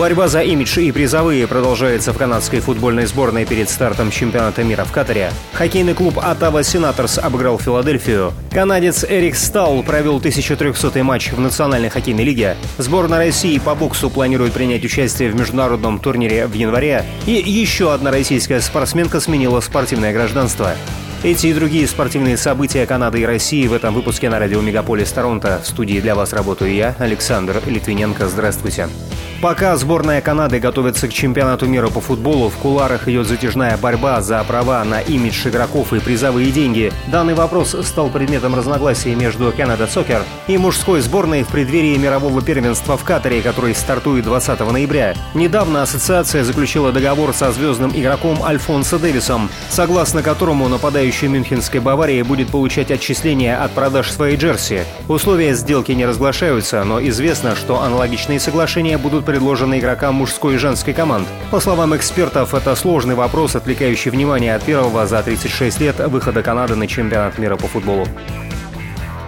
Борьба за имидж и призовые продолжается в канадской футбольной сборной перед стартом чемпионата мира в Катаре. Хоккейный клуб «Оттава Сенаторс» обыграл Филадельфию. Канадец Эрик Стал провел 1300-й матч в Национальной хоккейной лиге. Сборная России по боксу планирует принять участие в международном турнире в январе. И еще одна российская спортсменка сменила спортивное гражданство. Эти и другие спортивные события Канады и России в этом выпуске на радио Мегаполис Торонто. В студии для вас работаю я, Александр Литвиненко. Здравствуйте. Пока сборная Канады готовится к чемпионату мира по футболу, в куларах идет затяжная борьба за права на имидж игроков и призовые деньги. Данный вопрос стал предметом разногласий между Canada Soccer и мужской сборной в преддверии мирового первенства в Катаре, который стартует 20 ноября. Недавно ассоциация заключила договор со звездным игроком Альфонсо Дэвисом, согласно которому нападающий Мюнхенской Баварии будет получать отчисления от продаж своей джерси. Условия сделки не разглашаются, но известно, что аналогичные соглашения будут предложены игрокам мужской и женской команд. По словам экспертов, это сложный вопрос, отвлекающий внимание от первого за 36 лет выхода Канады на чемпионат мира по футболу.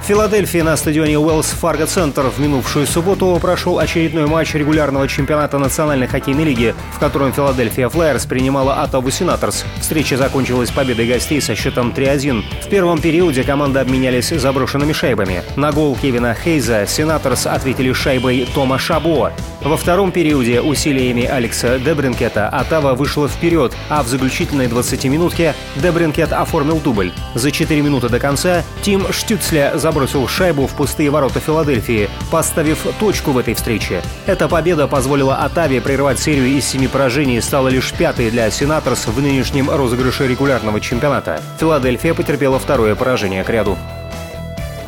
В Филадельфии на стадионе Уэллс Фарго Центр в минувшую субботу прошел очередной матч регулярного чемпионата Национальной хоккейной лиги, в котором Филадельфия Флайерс принимала Оттаву Сенаторс. Встреча закончилась победой гостей со счетом 3-1. В первом периоде команды обменялись заброшенными шайбами. На гол Кевина Хейза Сенаторс ответили шайбой Тома Шабо. Во втором периоде усилиями Алекса Дебринкета Оттава вышла вперед, а в заключительной 20-минутке Дебринкет оформил дубль. За 4 минуты до конца Тим Штюцля забрал забросил шайбу в пустые ворота Филадельфии, поставив точку в этой встрече. Эта победа позволила Атаве прервать серию из семи поражений и стала лишь пятой для Сенаторс в нынешнем розыгрыше регулярного чемпионата. Филадельфия потерпела второе поражение к ряду.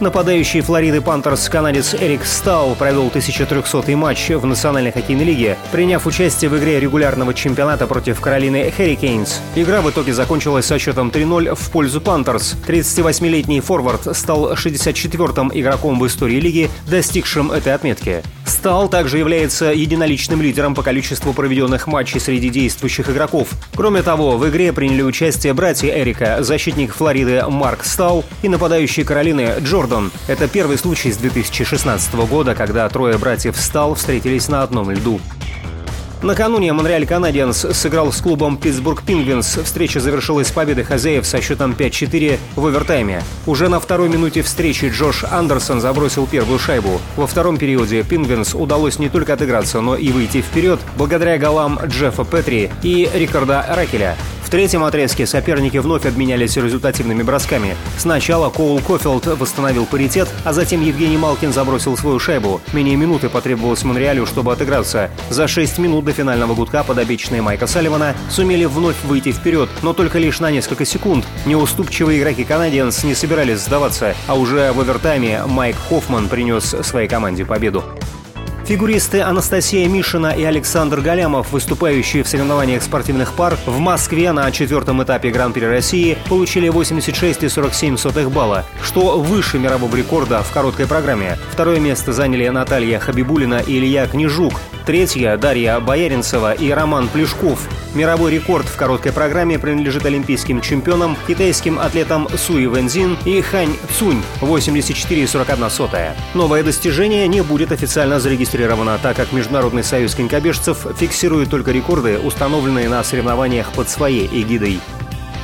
Нападающий Флориды Пантерс канадец Эрик Стаал провел 1300-й матч в Национальной хоккейной лиге, приняв участие в игре регулярного чемпионата против Каролины Харрикейнз. Игра в итоге закончилась со счетом 3-0 в пользу Пантерс. 38-летний форвард стал 64-м игроком в истории лиги, достигшим этой отметки. Стаал также является единоличным лидером по количеству проведенных матчей среди действующих игроков. Кроме того, в игре приняли участие братья Эрика, защитник Флориды Марк Стаал и нападающий Каролины Джордан Гордон. Это первый случай с 2016 года, когда трое братьев Стаал встретились на одном льду. Накануне Монреаль Канадиенс сыграл с клубом Питтсбург Пингвинс. Встреча завершилась победой хозяев со счетом 5-4 в овертайме. Уже на второй минуте встречи Джош Андерсон забросил первую шайбу. Во втором периоде Пингвинс удалось не только отыграться, но и выйти вперед благодаря голам Джеффа Петри и Рикарда Ракеля третьем отрезке соперники вновь обменялись результативными бросками. Сначала Коул Кофилд восстановил паритет, а затем Евгений Малкин забросил свою шайбу. Менее минуты потребовалось Монреалю, чтобы отыграться. За 6 минут до финального гудка подопечные Майка Салливана сумели вновь выйти вперед, но только лишь на несколько секунд. Неуступчивые игроки Канадиенс не собирались сдаваться, а уже в овертайме Майк Хоффман принес своей команде победу. Фигуристы Анастасия Мишина и Александр Галямов, выступающие в соревнованиях спортивных пар, в Москве на четвертом этапе Гран-при России получили 86,47 балла, что выше мирового рекорда в короткой программе. Второе место заняли Наталья Хабибулина и Илья Книжук. Третья – Дарья Бояринцева и Роман Плешков. Мировой рекорд в короткой программе принадлежит олимпийским чемпионам, китайским атлетам Суи Вэнзин и Хань Цунь 84,41. Новое достижение не будет официально зарегистрировано, так как Международный союз конькобежцев фиксирует только рекорды, установленные на соревнованиях под своей эгидой.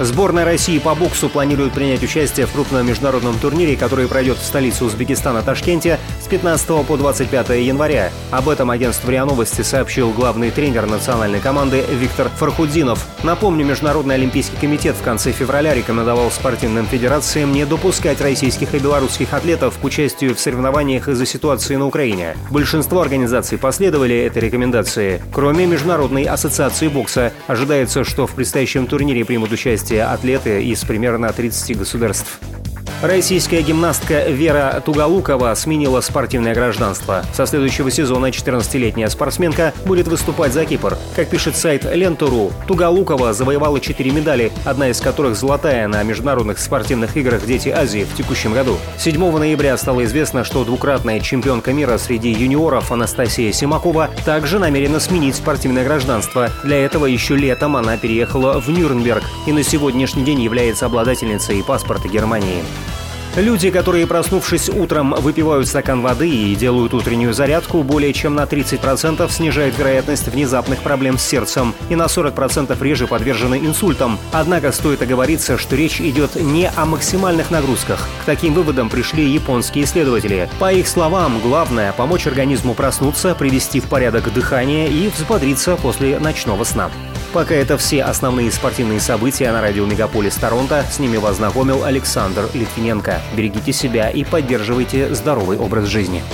Сборная России по боксу планирует принять участие в крупном международном турнире, который пройдет в столице Узбекистана Ташкенте с 15 по 25 января. Об этом агентство РИА Новости сообщил главный тренер национальной команды Виктор Фархудинов. Напомню, Международный олимпийский комитет в конце февраля рекомендовал спортивным федерациям не допускать российских и белорусских атлетов к участию в соревнованиях из-за ситуации на Украине. Большинство организаций последовали этой рекомендации. Кроме Международной ассоциации бокса, ожидается, что в предстоящем турнире примут участие участие атлеты из примерно 30 государств. Российская гимнастка Вера Туголукова сменила спортивное гражданство. Со следующего сезона 14-летняя спортсменка будет выступать за Кипр. Как пишет сайт Ленту.ру, Туголукова завоевала 4 медали, одна из которых золотая на международных спортивных играх «Дети Азии» в текущем году. 7 ноября стало известно, что двукратная чемпионка мира среди юниоров Анастасия Симакова также намерена сменить спортивное гражданство. Для этого еще летом она переехала в Нюрнберг и на сегодняшний день является обладательницей паспорта Германии. Люди, которые, проснувшись утром, выпивают стакан воды и делают утреннюю зарядку, более чем на 30% снижают вероятность внезапных проблем с сердцем и на 40% реже подвержены инсультам. Однако стоит оговориться, что речь идет не о максимальных нагрузках. К таким выводам пришли японские исследователи. По их словам, главное – помочь организму проснуться, привести в порядок дыхание и взбодриться после ночного сна. Пока это все основные спортивные события на радио Мегаполис Торонто. С ними вас знакомил Александр Литвиненко. Берегите себя и поддерживайте здоровый образ жизни.